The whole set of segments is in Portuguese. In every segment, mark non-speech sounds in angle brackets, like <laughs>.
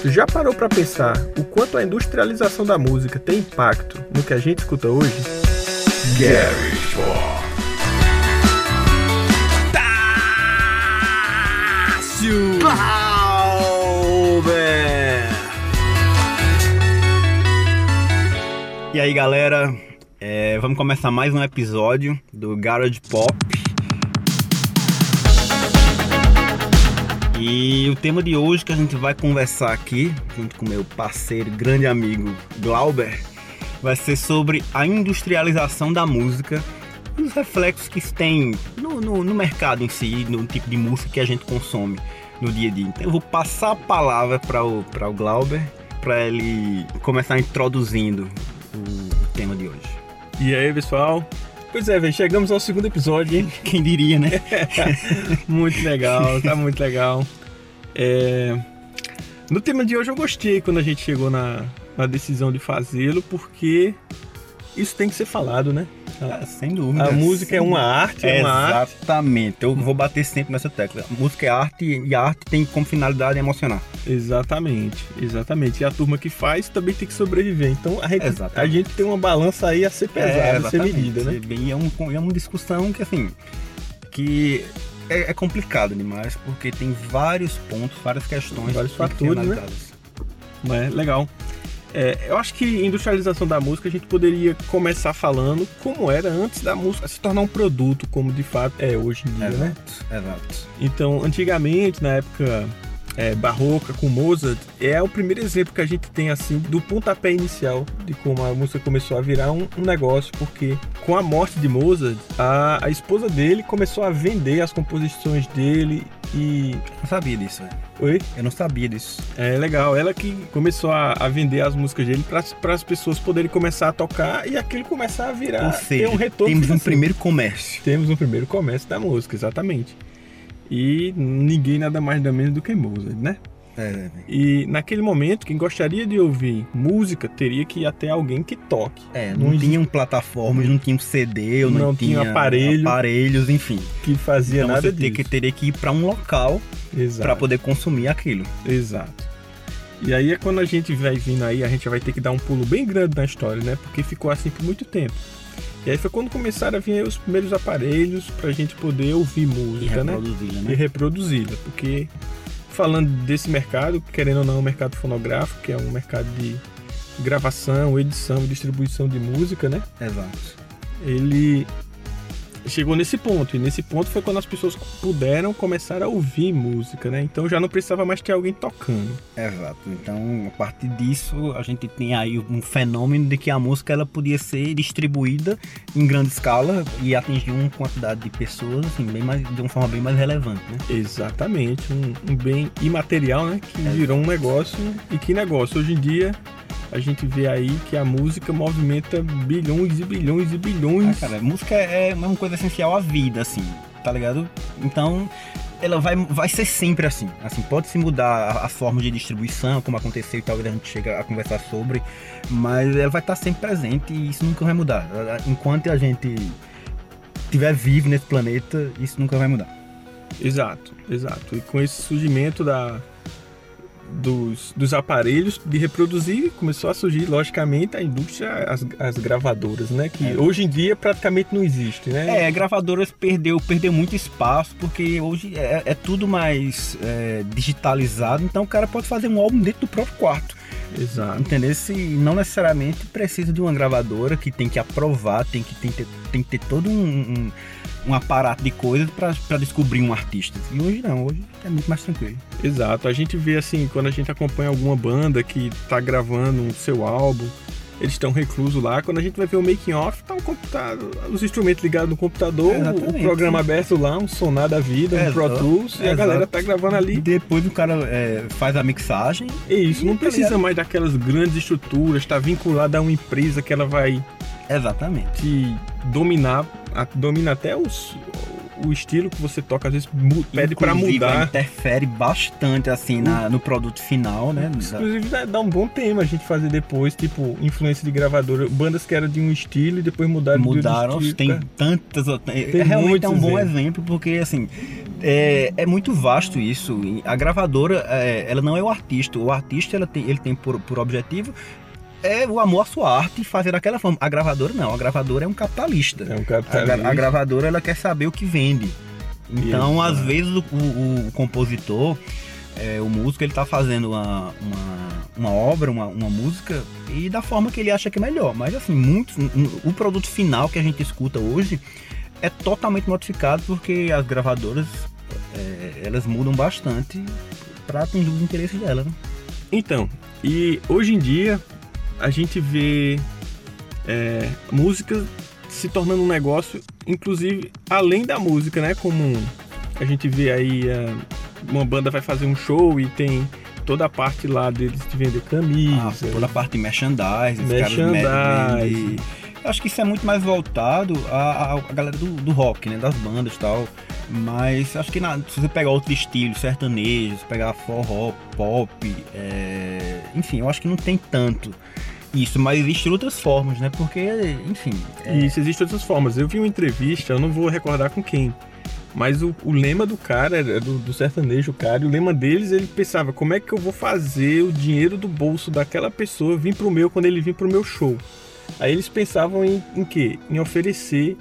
Tu já parou para pensar o quanto a industrialização da música tem impacto no que a gente escuta hoje? Gary. Tássio Glauber. E aí, galera, é, vamos começar mais um episódio do Garage Pop. E o tema de hoje que a gente vai conversar aqui, junto com meu parceiro, grande amigo Glauber, vai ser sobre a industrialização da música e os reflexos que isso tem no, no, no mercado em si, no tipo de música que a gente consome no dia a dia. Então eu vou passar a palavra para o, o Glauber, para ele começar introduzindo o, o tema de hoje. E aí, pessoal? Pois é, velho, chegamos ao segundo episódio, hein? <laughs> Quem diria, né? <laughs> muito legal, tá muito legal. É... No tema de hoje eu gostei quando a gente chegou na, na decisão de fazê-lo, porque isso tem que ser falado, né? Ah, sem dúvida. A música é uma arte, é uma arte. Exatamente. Eu vou bater sempre nessa tecla. A música é arte e a arte tem como finalidade emocionar. Exatamente, exatamente. E a turma que faz também tem que sobreviver. Então a gente, a gente tem uma balança aí a ser pesada, a ser medida, né? E é, um, é uma discussão que, assim, que é, é complicado demais, porque tem vários pontos, várias questões. Vários fatores, né? Mas, legal. É, eu acho que industrialização da música a gente poderia começar falando como era antes da música se tornar um produto, como de fato é hoje em dia, exato, né? Exato. Então, antigamente, na época é, barroca com Mozart, é o primeiro exemplo que a gente tem assim do pontapé inicial de como a música começou a virar um, um negócio, porque com a morte de Mozart, a, a esposa dele começou a vender as composições dele e. Não sabia disso, velho. Oi? Eu não sabia disso. É legal. Ela que começou a, a vender as músicas dele para as pessoas poderem começar a tocar e aquilo começar a virar. Ou seja, um retorno temos um primeiro comércio. Temos um primeiro comércio da música, exatamente. E ninguém nada mais nada menos do que Mozart, né? É, E naquele momento, quem gostaria de ouvir música teria que ir até alguém que toque. É, não, não tinham plataformas, não tinha CD, não, não tinha aparelho, aparelhos, enfim. Que fazia então nada você disso. Que, teria que ir para um local para poder consumir aquilo. Exato. E aí é quando a gente vai vindo aí, a gente vai ter que dar um pulo bem grande na história, né? Porque ficou assim por muito tempo. E aí foi quando começaram a vir os primeiros aparelhos pra gente poder ouvir música, e né? né? E reproduzi-la. Porque falando desse mercado, querendo ou não, o mercado fonográfico, que é um mercado de gravação, edição e distribuição de música, né? Exato. Ele chegou nesse ponto, e nesse ponto foi quando as pessoas puderam começar a ouvir música, né? Então já não precisava mais ter alguém tocando. Exato. Então, a partir disso, a gente tem aí um fenômeno de que a música ela podia ser distribuída em grande escala e atingir uma quantidade de pessoas assim, bem mais, de uma forma bem mais relevante, né? Exatamente, um, um bem imaterial, né? Que é. virou um negócio. E que negócio? Hoje em dia a gente vê aí que a música movimenta bilhões e bilhões e bilhões. Ah, cara, música é uma coisa essencial à vida, assim, tá ligado? Então, ela vai, vai ser sempre assim. Assim, pode se mudar a, a forma de distribuição, como aconteceu e talvez a gente chegue a conversar sobre, mas ela vai estar sempre presente e isso nunca vai mudar. Enquanto a gente estiver vivo nesse planeta, isso nunca vai mudar. Exato, exato. E com esse surgimento da, dos, dos aparelhos de reproduzir, começou a surgir, logicamente, a indústria, as, as gravadoras, né? Que é. hoje em dia praticamente não existe, né? É, gravadoras perdeu, perdeu muito espaço, porque hoje é, é tudo mais é, digitalizado, então o cara pode fazer um álbum dentro do próprio quarto. Exato. Entender? Se não necessariamente precisa de uma gravadora que tem que aprovar, tem que, tem, tem que ter todo um, um um aparato de coisas para descobrir um artista. E hoje não, hoje é muito mais tranquilo. Exato, a gente vê assim, quando a gente acompanha alguma banda que tá gravando o seu álbum, eles estão reclusos lá. Quando a gente vai ver o making off, tá, um computador, os instrumentos ligados no computador, é, o programa aberto lá, um sonar da vida, um é, Pro Tools, e a galera tá gravando ali. Depois o cara é, faz a mixagem. É isso, não tá precisa mais daquelas grandes estruturas, tá vinculado a uma empresa que ela vai Exatamente. te dominar domina até os, o estilo que você toca, às vezes pede para mudar. interfere bastante assim na, no produto final, né? Inclusive dá, dá, um bom tema a gente fazer depois, tipo, influência de gravadora, bandas que eram de um estilo e depois mudaram Mudaram, de estilo, tem tantas. Tem é, realmente é um bom exemplo, porque assim, É, é muito vasto isso. A gravadora, é, ela não é o artista. O artista ela tem, ele tem por, por objetivo é o amor à sua arte e fazer daquela forma. A gravadora não, a gravadora é um capitalista. É um A, capitalista. gra- a gravadora ela quer saber o que vende. Então, Isso, às né? vezes, o, o- o compositor, é, o músico, ele tá fazendo uma, uma, uma obra, uma, uma música, e da forma que ele acha que é melhor. Mas, assim, muitos, o produto final que a gente escuta hoje é totalmente modificado porque as gravadoras, é, elas mudam bastante para atender os interesses dela, né? Então, e hoje em dia a gente vê é, música se tornando um negócio, inclusive além da música, né? Como a gente vê aí, é, uma banda vai fazer um show e tem toda a parte lá deles de vender Ah, camisa. toda a parte de merchandising, Merchandising. Eu acho que isso é muito mais voltado à, à- à galera do, do rock, né? Das bandas e tal. Mas acho que na- se você pegar outro estilo, sertanejo, se pegar forró, pop, é, enfim, eu acho que não tem tanto isso, mas existem outras formas, né? Porque, enfim, é, isso existe de outras formas. Eu vi uma entrevista, eu não vou recordar com quem, mas o, o lema do cara, era do, do sertanejo, cara, o lema deles, ele pensava, como é que eu vou fazer o dinheiro do bolso daquela pessoa vir pro meu quando ele vir pro meu show? Aí eles pensavam em, em quê? Em oferecer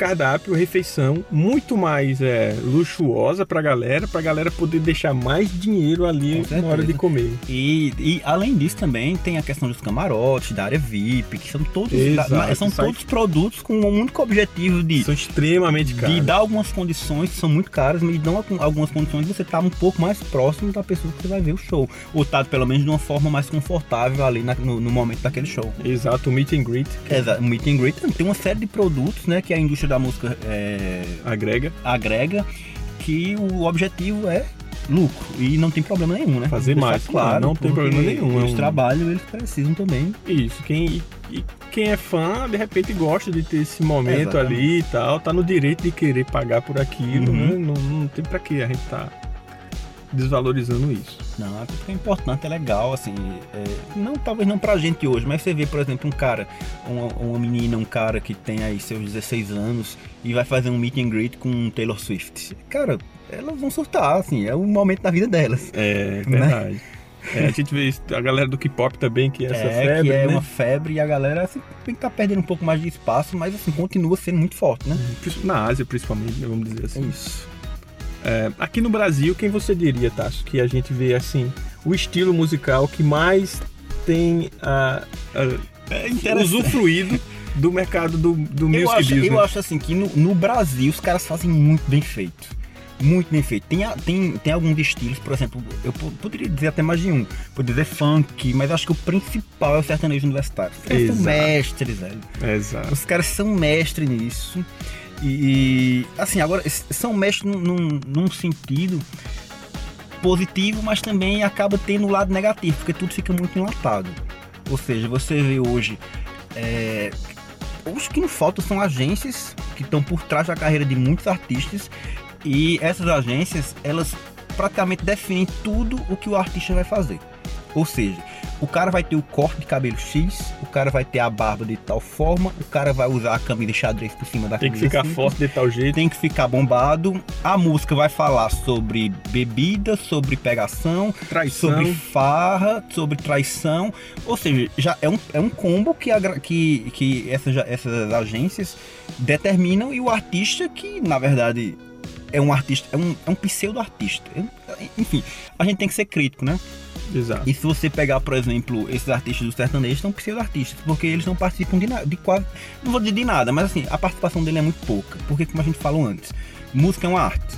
cardápio, refeição muito mais é, luxuosa pra galera, pra galera poder deixar mais dinheiro ali na hora de comer. E, e, além disso também tem a questão dos camarotes, da área VIP, que são todos, Exato, da- são sai- todos produtos com um único objetivo de São extremamente de caros. dar algumas condições que são muito caras, mas dão algum- algumas condições de você estar um pouco mais próximo da pessoa que você vai ver o show. Ou tá pelo menos de uma forma mais confortável ali na- no, no momento daquele show. Exato, o meet and greet Exato, o Meet and Greet tem uma série de produtos né, que a indústria da música é, agrega. agrega, que o objetivo é lucro. E não tem problema nenhum, né? Fazer mais, claro, não tem problema nenhum, é Eles um- trabalham, eles precisam também. Isso, quem, e, quem é fã, de repente gosta de ter esse momento Exatamente. ali e tal, tá no direito de querer pagar por aquilo, Uhum. né? Não, não tem pra que a gente tá desvalorizando isso. Não, é porque é importante, é legal, assim. é, não, talvez não pra gente hoje, mas você vê, por exemplo, um cara, uma, uma menina, um cara que tem aí seus 16 anos e vai fazer um meet and greet com Taylor Swift. Cara, elas vão surtar, assim, é o momento da vida delas. É Né? verdade. É, a gente vê isso, a galera do K-pop também, que é essa é, febre, que é né? uma febre e a galera assim, tem que tá perdendo um pouco mais de espaço, mas assim, continua sendo muito forte, né? Princi- Na Ásia, principalmente, né, vamos dizer É assim. isso. É, aqui no Brasil, quem você diria, Tasso, que a gente vê assim, o estilo musical que mais tem a, a- É usufruído do mercado do, do Eu music acho, business? eu acho assim que no, no Brasil os caras fazem muito bem feito. Muito bem feito. Tem, tem, tem alguns estilos, por exemplo, eu po- poderia dizer até mais de um. Poderia dizer funk, mas acho que o principal é o sertanejo universitário. Os caras são Exato. mestres, velho. Exato. Os caras são mestres nisso. E, assim, agora, são mestres num, num, num sentido positivo, mas também acaba tendo o lado negativo, porque tudo fica muito enlatado. Ou seja, você vê hoje. É, os que não faltam são agências que estão por trás da carreira de muitos artistas e essas agências elas praticamente definem tudo o que o artista vai fazer. Ou seja, o cara vai ter o corte de cabelo X, o cara vai ter a barba de tal forma, o cara vai usar a camisa xadrez por cima da Tem que camisa ficar simples, forte de tal jeito. tem que ficar bombado. A música vai falar sobre bebida, sobre pegação, Traição. sobre farra, sobre traição. Ou seja, já é um, é um combo que, agra- que, que essas, essas agências determinam e o artista, que na verdade é um artista, é um, é um pseudo-artista. Enfim, a gente tem que ser crítico, né? Exato. E se você pegar, por exemplo, esses artistas do sertanejo, são pseudo-artistas, porque eles não participam de nada, de quase. Não vou dizer de nada, mas assim, a participação dele é muito pouca. Porque, como a gente falou antes, música é uma arte.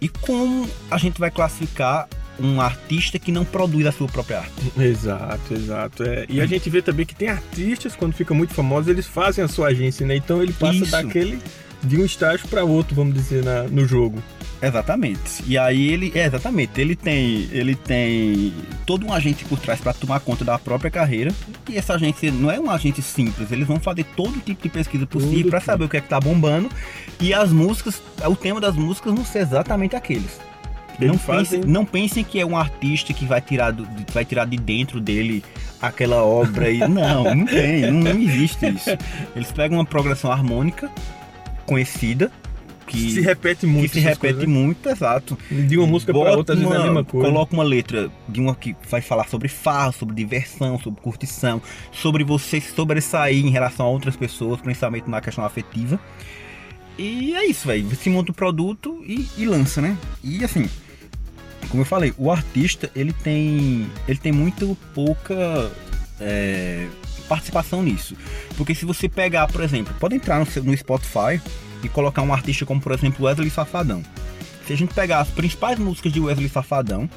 E como a gente vai classificar um artista que não produz a sua própria arte? Exato, exato. É, E a gente vê também que tem artistas, quando ficam muito famosos, eles fazem a sua agência, né? Então ele passa Isso. daquele de um estágio para outro, vamos dizer, na- no jogo. Exatamente. E aí ele, é, exatamente, ele tem, ele tem todo um agente por trás para tomar conta da própria carreira. E essa agência não é uma agência simples, eles vão fazer todo tipo de pesquisa possível para que- saber o que é que tá bombando. E as músicas, o tema das músicas não ser exatamente aqueles. Eles Não fazem- pensem, não pensem que é um artista que vai tirar, do, de- vai tirar de dentro dele aquela obra e <laughs> não, não tem, não, não existe isso. Eles pegam uma progressão harmônica conhecida que se repete muito. que se repete coisas, né? muito, exato. De uma música Bota outra, às vezes é a mesma coisa. Coloca uma letra de uma que vai falar sobre farra, sobre diversão, sobre curtição, sobre você sobressair em relação a outras pessoas, principalmente na questão afetiva. E é isso, velho. Você monta o produto e, e lança, né? E assim, como eu falei, o artista ele tem, ele tem muito pouca é, participação nisso. Porque se você pegar, por exemplo, pode entrar no, seu- no Spotify e colocar um artista como, por exemplo, Wesley Safadão. Se a gente pegar as principais músicas de Wesley Safadão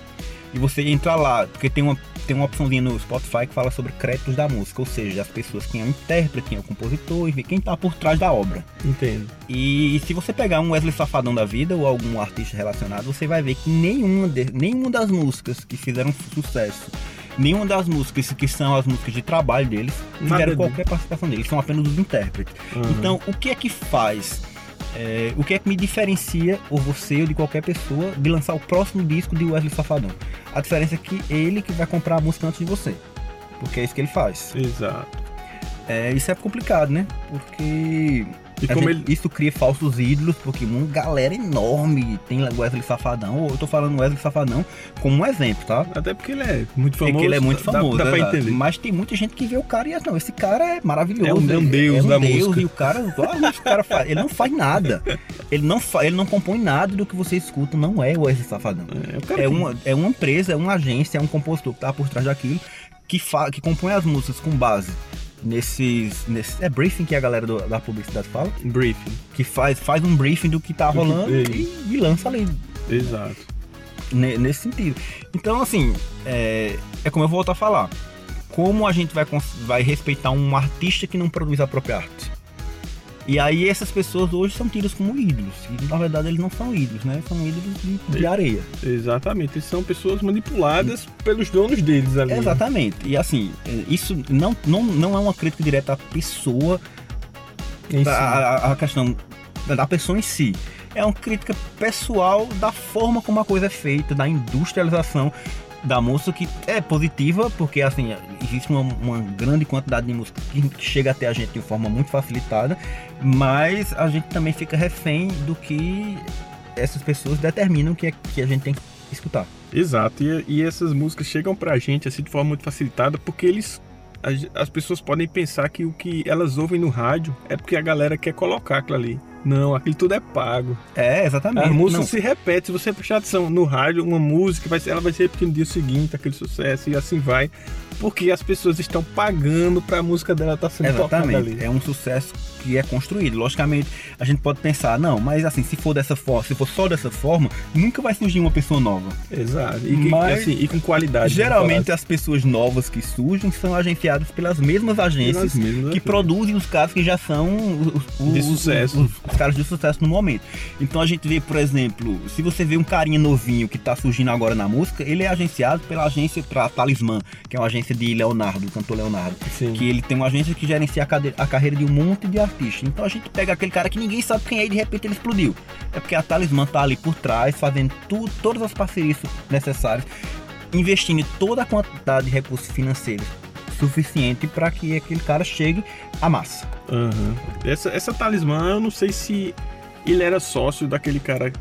e você entrar lá, porque tem uma, tem uma opçãozinha no Spotify que fala sobre créditos da música, ou seja, as pessoas, quem é o intérprete, quem é o compositor, enfim, quem tá por trás da obra. Entendo. E se você pegar um Wesley Safadão da vida ou algum artista relacionado, você vai ver que nenhuma, de, nenhuma das músicas que fizeram sucesso, nenhuma das músicas que são as músicas de trabalho deles, tiveram qualquer participação deles, são apenas os intérpretes. Aham. Então, o que é que faz? é, o que é que me diferencia, ou você ou de qualquer pessoa, de lançar o próximo disco de Wesley Safadão? A diferença é que ele que vai comprar a música antes de você. Porque é isso que ele faz. Exato. É, isso é complicado, né? Porque E como gente- ele. isso cria falsos ídolos, porque uma galera enorme tem Wesley Safadão, ou eu tô falando Wesley Safadão como um exemplo, tá? Até porque ele é muito É famoso. que ele é muito dá- famoso, Dá, pra exato. entender. Mas tem muita gente que vê o cara e não, esse cara é maravilhoso. É um- é um deus é um da deus, música. E o cara, olha o que o cara faz. Ele não faz nada. Ele não, fa, ele não compõe nada do que você escuta, não é o Wesley Safadão. É, É que- uma, é uma empresa, é uma agência, é um compositor que tá por trás daquilo, que, fa, que compõe as músicas com base nesses, nesses. É briefing que a galera do- da publicidade fala, Briefing. que faz, faz um briefing do que tá rolando e, e lança ali. Exato. ne- nesse sentido. Então, assim, é, é como eu volto a falar. Como a gente vai, vai respeitar um artista que não produz a própria arte? E aí essas pessoas hoje são tidas como ídolos. E na verdade eles não são ídolos, né? São ídolos de, de areia. Exatamente. Eles são pessoas manipuladas pelos donos deles ali. Exatamente. E assim, isso não, não, não é uma crítica direta à pessoa, si. a, a- a questão da pessoa em si. É uma crítica pessoal da forma como a coisa é feita, da industrialização da música, que é positiva, porque assim, existe uma, uma grande quantidade de música que chega até a gente de forma muito facilitada, mas a gente também fica refém do que essas pessoas determinam que, é, que a gente tem que escutar. Exato, e, e essas músicas chegam pra gente assim de forma muito facilitada porque eles as, as pessoas podem pensar que o que elas ouvem no rádio é porque a galera quer colocar aquilo ali. Não, aquilo tudo é pago. É, exatamente. A música Não, se repete, se você prestar atenção no rádio, uma música, vai ser, ela vai ser repetindo no dia seguinte, aquele sucesso, e assim vai. Porque as pessoas estão pagando pra música dela estar sendo tocada Exatamente. ali. É um sucesso que é construído. Logicamente, a gente pode pensar, não, mas assim, se for dessa forma, se for só dessa forma, nunca vai surgir uma pessoa nova. Exato. E, que- Mas, assim, e com qualidade. Geralmente as pessoas novas que surgem são agenciadas pelas mesmas agências mesmas que agências. produzem os caras que já são os, os- De sucesso. Os, os caras de sucesso no momento. Então a gente vê, por exemplo, se você vê um carinha novinho que tá surgindo agora na música, ele é agenciado pela agência Talismã, que é uma agência de Leonardo, do cantor Leonardo. Sim. Que ele tem uma agência que gerencia a, a carreira de um monte de Então a gente pega aquele cara que ninguém sabe quem é e de repente ele explodiu. É porque a Talismã tá ali por trás, fazendo tudo, todas as parcerias necessárias, investindo toda a quantidade de recursos financeiros suficiente para que aquele cara chegue à massa. Aham. Essa, essa talismã, eu não sei se ele era sócio daquele cara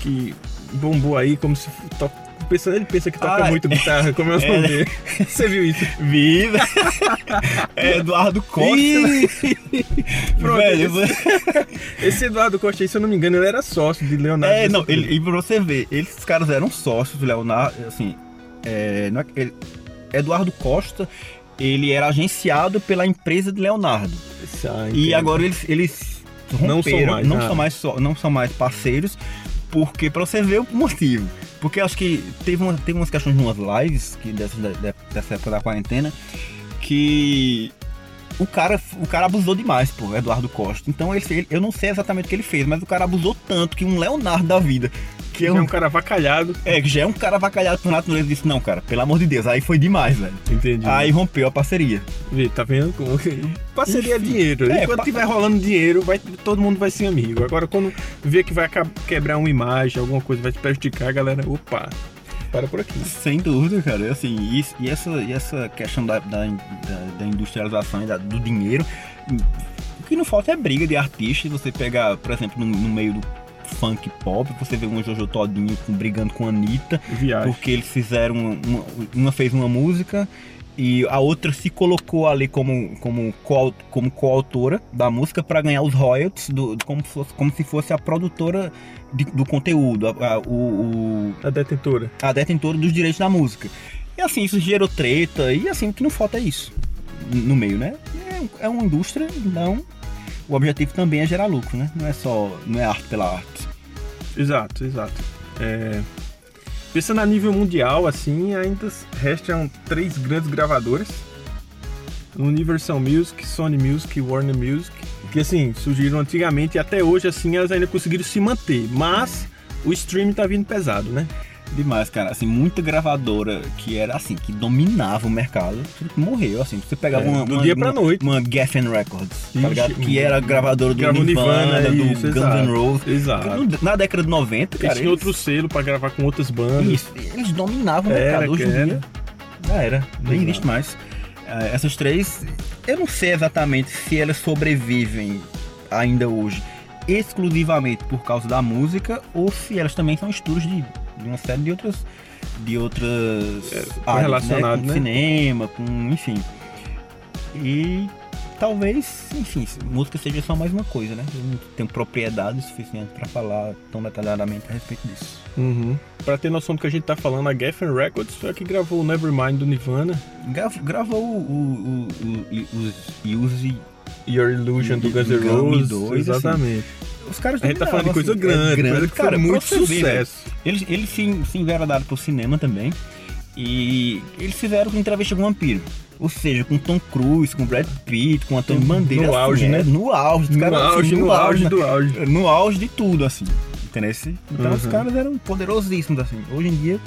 que bombou aí, como se to... pensando, ele pensa que toca Ah, muito guitarra, como o <laughs> é. nome dele. Você viu isso? Viva! <laughs> é Eduardo Costa. né? <laughs> Pronto, Velho, Esse Eduardo Costa se eu não me engano, ele era sócio de Leonardo. É, não, ele, e pra você ver, esses caras eram sócios do Leonardo, assim, é, não é ele- Eduardo Costa, ele era agenciado pela empresa de Leonardo. Ah, E agora eles, eles Não são romperam, mais, não ah. são mais não são mais parceiros, porque pra você ver o motivo. Porque acho que teve, uma, teve umas questões em umas lives que dessas, da- dessa época da quarentena que o cara, o cara abusou demais, pô, Eduardo Costa. Então ele- eu não sei exatamente o que ele fez, mas o cara abusou tanto que um Leonardo da vida, que é é um um, cara avacalhado. é, que já é um cara avacalhado por natureza, disse: Não, cara, pelo amor de Deus, aí foi demais, velho. Entendi. Aí rompeu a parceria. Vê, tá vendo? como- Parceria é Enfim. dinheiro. É, Enquanto pa- tiver rolando dinheiro, vai, todo mundo vai ser amigo. Agora, quando vê que vai quebrar uma imagem, alguma coisa vai te prejudicar, a galera, opa, para por aqui. Sem dúvida, cara. Assim, e, e essa, e essa questão da, da, da- industrialização e da- do dinheiro, o que não falta é briga de artistas. Você pegar, por exemplo, no, no meio do funk pop. Você vê uma Jojo Todinho com- brigando com a Anitta. Viagem. Porque eles fizeram. Uma, uma fez uma música e a outra se colocou ali como, como, coau- como coautora da música para ganhar os royalties, do, como, fosse- como se fosse a produtora de- do conteúdo, a, a- o, o- A detentora. a detentora dos direitos da música. E assim, isso gerou treta, e assim, o que não falta é isso no meio, né? É, é uma indústria, então o objetivo também é gerar lucro, né? Não é só. Não é arte pela arte. Exato, exato. É, Pensando a nível mundial, assim, ainda restam três grandes gravadoras. Universal Music, Sony Music e Warner Music. Que assim, surgiram antigamente e até hoje assim elas ainda conseguiram se manter. Mas o streaming tá vindo pesado, né? Demais, cara. Assim, muita gravadora que era assim, que dominava o mercado, morreu, assim. Você pegava É, uma, do uma, dia pra uma, noite. uma Geffen Records, tá Ixi, ligado? Que era gravadora do Gravou Nirvana, Nirvana, do isso, Guns. N' Roses. Exato. Na década de 90, cara, Eles tinham outro selo pra gravar com outras bandas. Isso, eles dominavam o mercado. Hoje em dia, já era, nem existe mais. Eh, essas três, eu não sei exatamente se elas sobrevivem ainda hoje exclusivamente por causa da música ou se elas também são estudos de, de uma série de outras de outras áreas, relacionado, com né? cinema, com enfim. E talvez, enfim, música seja só mais uma coisa, né? Eu não tenho propriedade suficiente para falar tão detalhadamente a respeito disso. Uhum. Pra ter noção do que a gente tá falando, a Geffen Records foi a que gravou o Nevermind do Nirvana. Grav- gravou o, o, o, o- os Use. Your Illusion do Guns N' Roses. assim. exatamente. Os caras A gente tá falando de coisa assim, grande, é coisa que cara, foi muito velho. sucesso. Eles, eles se, se enveredaram pro cinema também. E eles fizeram entrevista com o Vampiro. Ou seja, com Tom Cruise, com Brad Pitt, com Antônio Bandeira. No auge, né? No auge, os No assim, auge, no auge né? do auge. No auge de tudo, assim. Entendeu? Então os Uhum. caras eram poderosíssimos, assim. Hoje em dia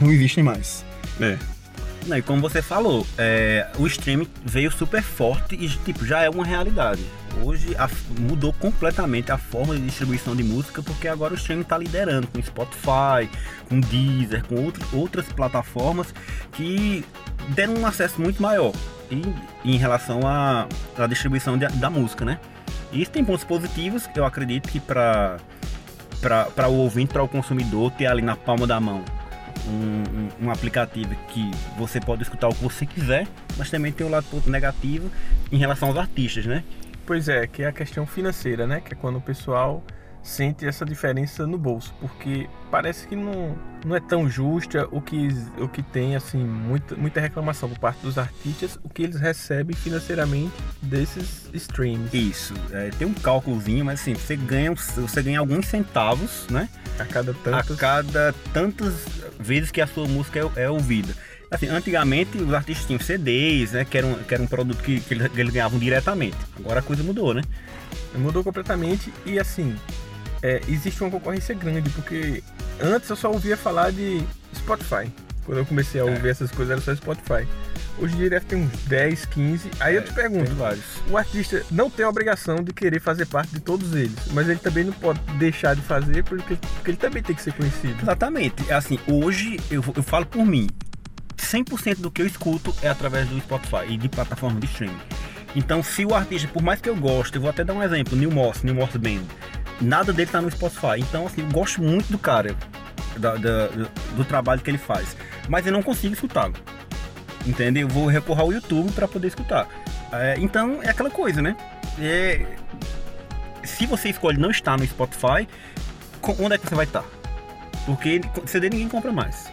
não existem mais. É. Não, e como você falou, é, o streaming veio super forte e tipo, já é uma realidade. Hoje a- mudou completamente a forma de distribuição de música, porque agora o streaming está liderando com Spotify, com Deezer, com outro, outras plataformas que deram um acesso muito maior em, em relação à, distribuição de- da música, né? Isso tem pontos positivos, eu acredito que para o ouvinte, para o consumidor, ter ali na palma da mão um, um- aplicativo que você pode escutar o que você quiser, mas também tem o lado negativo em relação aos artistas, né? Pois é, que é a questão financeira, né? Que é quando o pessoal sente essa diferença no bolso, porque parece que não, não é tão justa o que, o que tem, assim, muita, muita reclamação por parte dos artistas, o que eles recebem financeiramente desses streams. Isso, é, tem um cálculozinho, mas assim, você ganha, você ganha alguns centavos, né? A cada A tantos... cada tantas vezes que a sua música é, é ouvida. Assim, antigamente os artistas tinham CDs, né? Que era um, que era um produto que, que eles ganhavam diretamente. Agora a coisa mudou, né? Mudou completamente e assim, é, existe uma concorrência grande, porque antes eu só ouvia falar de Spotify. Quando eu comecei a ouvir essas coisas era só Spotify. Hoje em dia deve ter uns 10, 15. Aí eu te pergunto, o artista não tem a obrigação de querer fazer parte de todos eles, mas ele também não pode deixar de fazer porque, porque ele também tem que ser conhecido. Exatamente. Assim, hoje eu, eu falo por mim. 100% do que eu escuto é através do Spotify e de plataforma de streaming. Então, se o artista, por mais que eu goste, eu vou até dar um exemplo, Neil Moss, Neil Moss Band, nada dele tá no Spotify. Então, assim, eu gosto muito do cara, da- da- do, trabalho que ele faz, mas eu não consigo escutá-lo. Entende? Eu vou recorrer ao YouTube para poder escutar. É, então, é aquela coisa, né? É, se você escolhe não estar no Spotify, onde é que você vai estar? Porque CD ninguém compra mais.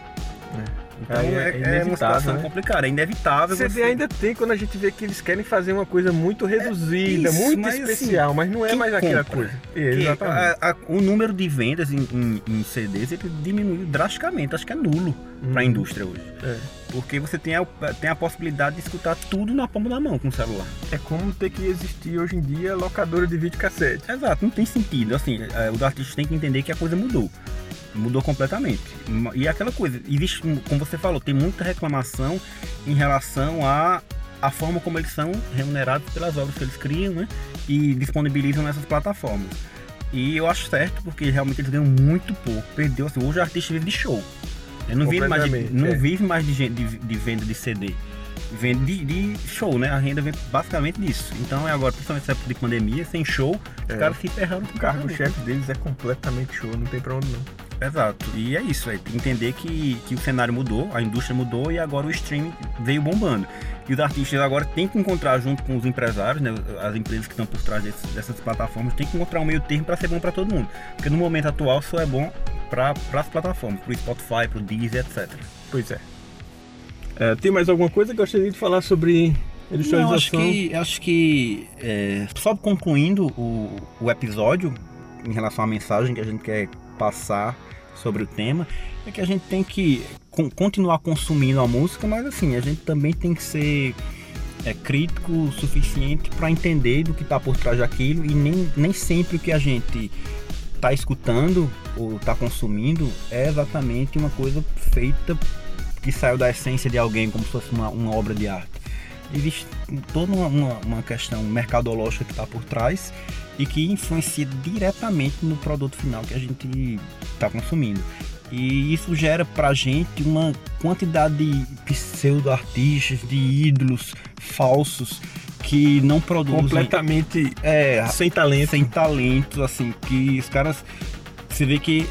Então Aí é, é é uma inevitável, situação né? complicada, é inevitável. CD você- ainda tem quando a gente vê que eles querem fazer uma coisa muito reduzida, isso, muito mas, assim, especial, mas não é mais aquela coisa. É, exatamente. a- a- o número de vendas em, em- em CDs ele diminuiu drasticamente, acho que é nulo para a indústria hoje. É. Porque você tem a, tem a possibilidade de escutar tudo na palma da mão com o celular. É como ter que existir hoje em dia locadora de videocassete. Exato, não tem sentido. Assim, é, os artistas têm que entender que a coisa mudou. Mudou completamente. E é aquela coisa, existe, como você falou, tem muita reclamação em relação à a forma como eles são remunerados pelas obras que eles criam, né? E disponibilizam nessas plataformas. E eu acho certo, porque realmente eles ganham muito pouco. Perdeu, assim, hoje o artista vive de show. Ele não vive mais de, não é. vive mais de, de, de venda de CD. vem de, de show, né? A renda vem basicamente disso. Então é agora, principalmente nessa época de pandemia, sem show, os É. caras se ferraram O cargo-chefe deles é completamente show, não tem pra onde não. Exato. E é isso, é entender que, que o cenário mudou, a indústria mudou e agora o streaming veio bombando. E os artistas agora têm que encontrar, junto com os empresários, né, as empresas que estão por trás desses- dessas plataformas, têm que encontrar um meio termo para ser bom para todo mundo. Porque no momento atual só é bom para as plataformas, para o Spotify, para o Deezer, etc. Pois é. É, Tem mais alguma coisa que eu gostaria de falar sobre industrialização? Não, acho que, acho que é, só concluindo o, o episódio em relação à mensagem que a gente quer passar sobre o tema, é que a gente tem que con- continuar consumindo a música, mas assim, a gente também tem que ser é, crítico o suficiente para entender do que está por trás daquilo e nem, nem sempre o que a gente está escutando ou está consumindo é exatamente uma coisa feita que saiu da essência de alguém, como se fosse uma, uma obra de arte. Existe toda uma, uma, uma questão mercadológica que está por trás e que influencia diretamente no produto final que a gente está consumindo. E isso gera pra gente uma quantidade de pseudo-artistas, de ídolos falsos que não produzem. completamente É, sem talento. sem talento, assim, que os caras. Você vê que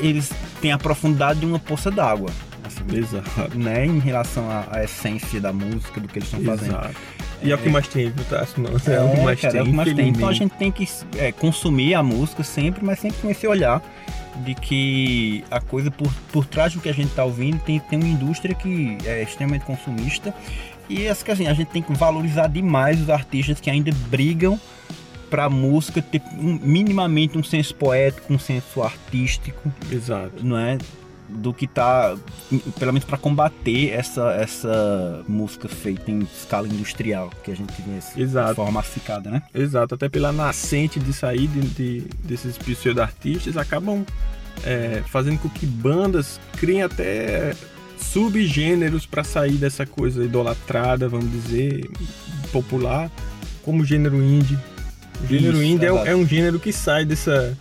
eles têm a profundidade de uma poça d'água. Assim, <laughs> Exato. né, em relação à, essência da música, do que eles estão fazendo. Exato. E é, o que mais tem, viu, Tássio? Não, é, É, o que mais cara, tem. é o que mais tem. Então a gente tem que é, consumir a música sempre, mas sempre com esse olhar de que a coisa por, por trás do que a gente está ouvindo tem, tem uma indústria que é extremamente consumista e essa que assim, a gente tem que valorizar demais os artistas que ainda brigam para a música ter um- minimamente um senso poético, um senso artístico, Exato. não é? Do que tá, pelo menos para combater essa, essa música feita em escala industrial que a gente vê esse- Exato. de forma massificada, né? Exato, até pela nascente de sair de, de- desses pseudo-artistas, acabam é, fazendo com que bandas criem até subgêneros para sair dessa coisa idolatrada, vamos dizer, popular, como o gênero indie. O gênero Isso, indie é, é um gênero que sai dessa.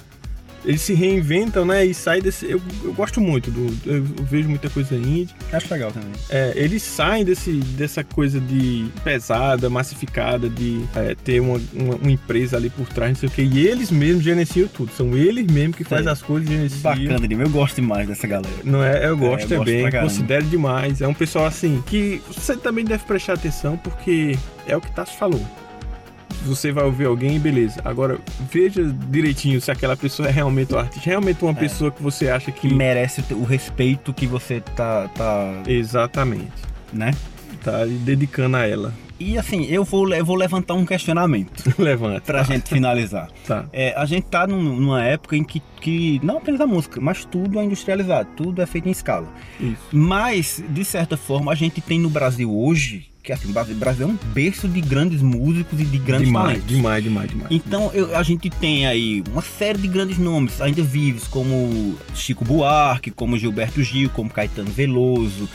Eles se reinventam, né? E sai desse. Eu, eu gosto muito do. Eu vejo muita coisa indie. Acho legal também. É, eles saem desse, dessa coisa de pesada, massificada, de é, ter uma, uma, uma empresa ali por trás, não sei o que. E eles mesmos gerenciam tudo. São eles mesmos que fazem Sei. as coisas e gerenciam. Bacana, Dima. Eu gosto demais dessa galera. Não é? Eu gosto É, eu gosto também, caramba. considero demais. É um pessoal assim que você também deve prestar atenção porque é o que Tassi falou. Você vai ouvir alguém, beleza. Agora veja direitinho se aquela pessoa é realmente um artista, realmente uma pessoa que você acha que. Que merece o respeito que você tá, tá Exatamente. né? Tá dedicando a ela. E assim, eu vou, eu vou levantar um questionamento <laughs> Levanta. pra gente finalizar. Tá. É, a gente tá num- numa época em que, que não apenas a música, mas tudo é industrializado, tudo é feito em escala. Isso. Mas, de certa forma, a gente tem no Brasil hoje, que assim, o Brasil- o Brasil é um berço de grandes músicos e de grandes demais, talentos. demais, demais, demais. Então eu- a gente tem aí uma série de grandes nomes ainda vivos, como Chico Buarque, como Gilberto Gil, como Caetano Veloso,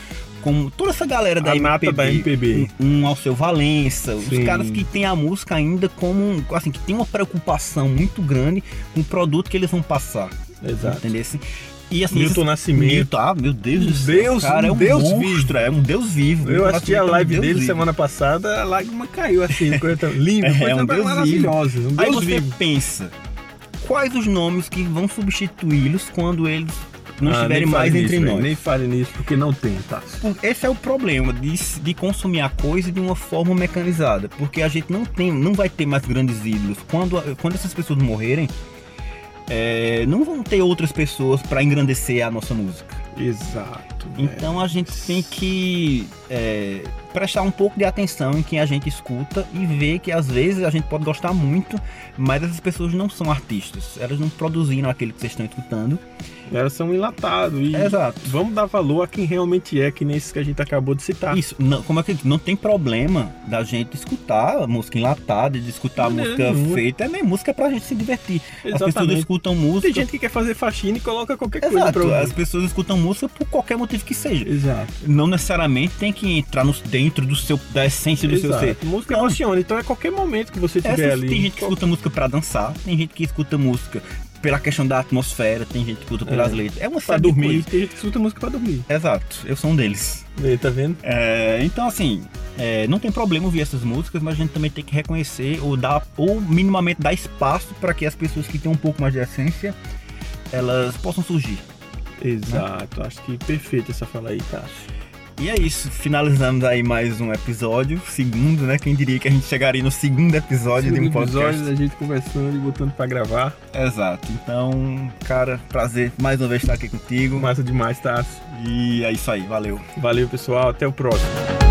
como toda essa galera da a MPB. da MPB. Um um Alceu Valença, Sim. os caras que têm a música ainda como assim, que tem uma preocupação muito grande com o produto que eles vão passar. Exato. Entendeu? Assim, E assim, Milton esses- Nascimento. Milton, ah, meu Deus do céu. Deus- cara, é um Deus monstro, é um deus vivo. Eu assisti a Nascimento é um live dele vivo. semana passada, a lágrima caiu assim, coisa <laughs> linda, É, coisa um Deus maravilhosa. Um Aí Deus você vivo. pensa, quais os nomes que vão substituí-los quando eles não Ah, estiverem mais nisso, entre velho, nós? Nem fale nisso, porque não tem, tá? Esse é o problema de, de consumir a coisa de uma forma mecanizada, porque a gente não tem, não vai ter mais grandes ídolos. Quando, quando essas pessoas morrerem, é, não vão ter outras pessoas para engrandecer a nossa música. Exato. Então a gente tem que é, prestar um pouco de atenção em quem a gente escuta e ver que às vezes a gente pode gostar muito, mas essas pessoas não são artistas. Elas não produziram aquilo que vocês estão escutando. Elas são enlatados. E Exato. vamos dar valor a quem realmente é, que nem esses que a gente acabou de citar. Isso, não, como é que não tem problema da gente escutar a música enlatada, de escutar Não, música não. feita, é nem música pra gente se divertir. As pessoas Exatamente. escutam música. Tem gente que quer fazer faxina e coloca qualquer coisa Exato, pra ouvir. as pessoas escutam música por qualquer motivo que seja. Exato. Não necessariamente tem que entrar no, dentro do seu, da essência do seu ser. Exato. Música Não. emociona, então é qualquer momento que você tiver ali. Tem gente que escuta música pra dançar, tem gente que escuta música pela questão da atmosfera, tem gente que escuta pelas É. letras. É uma pra série de dormir. Tem gente que escuta música pra dormir. Exato, eu sou um deles. Aí, tá vendo? É, então, assim, É, não tem problema ouvir essas músicas, mas a gente também tem que reconhecer ou dar ou minimamente dar espaço para que as pessoas que têm um pouco mais de essência elas possam surgir. Exato, acho que perfeito essa fala aí, Tássio. E é isso, finalizamos aí mais um episódio, segundo, né? Quem diria que a gente chegaria no segundo episódio de um Segundo podcast. episódio da gente conversando e botando pra gravar. Exato. Então, cara, prazer mais uma vez estar aqui contigo. Massa demais, Tássio. E é isso aí, valeu. Valeu, pessoal. Até o próximo.